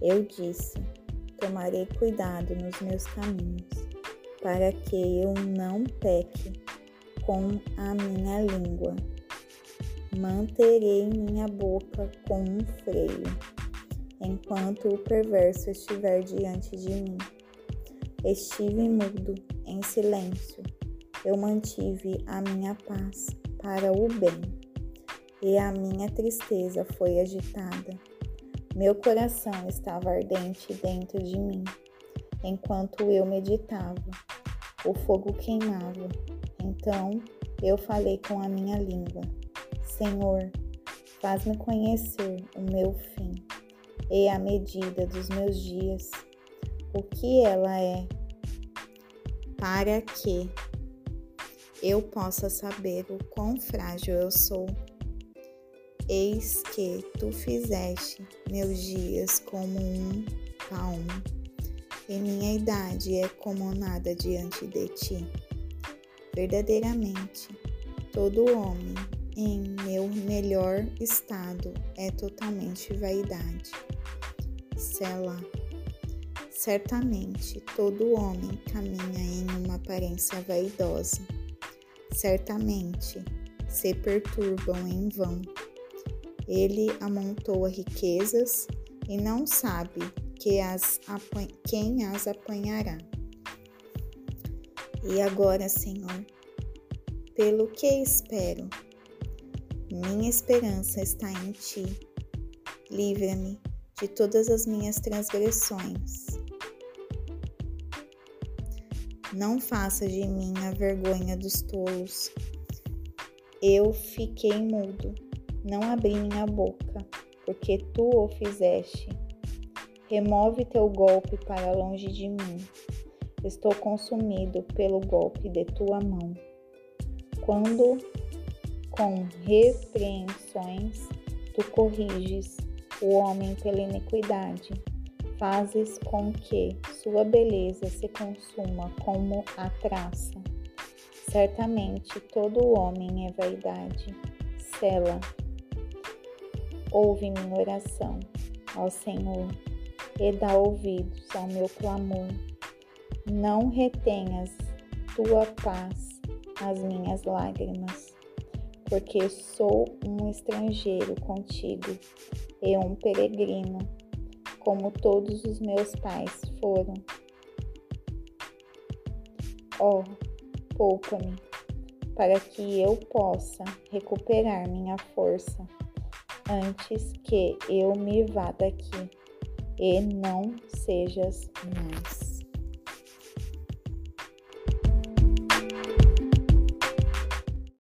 Eu disse: Tomarei cuidado nos meus caminhos, para que eu não peque com a minha língua. Manterei minha boca com um freio, enquanto o perverso estiver diante de mim. Estive mudo, em silêncio. Eu mantive a minha paz para o bem, e a minha tristeza foi agitada. Meu coração estava ardente dentro de mim, enquanto eu meditava. O fogo queimava. Então eu falei com a minha língua: Senhor, faz-me conhecer o meu fim e a medida dos meus dias, o que ela é, para que eu possa saber o quão frágil eu sou. Eis que tu fizeste meus dias como um palmo, e minha idade é como nada diante de ti. Verdadeiramente, todo homem em meu melhor estado é totalmente vaidade. Sela. Certamente, todo homem caminha em uma aparência vaidosa. Certamente, se perturbam em vão ele amontoa riquezas e não sabe que as quem as apanhará. E agora, Senhor, pelo que espero, minha esperança está em Ti. Livra-me de todas as minhas transgressões. Não faça de mim a vergonha dos tolos. Eu fiquei mudo não abri minha boca, porque tu o fizeste. Remove teu golpe para longe de mim. Estou consumido pelo golpe de tua mão. Quando com repreensões tu corriges o homem pela iniquidade, fazes com que sua beleza se consuma como a traça. Certamente todo homem é vaidade. Sela Ouve minha oração ao Senhor e dá ouvidos ao meu clamor. Não retenhas tua paz as minhas lágrimas, porque sou um estrangeiro contigo e um peregrino, como todos os meus pais foram. Ó, poupa-me, para que eu possa recuperar minha força antes que eu me vá daqui e não sejas mais.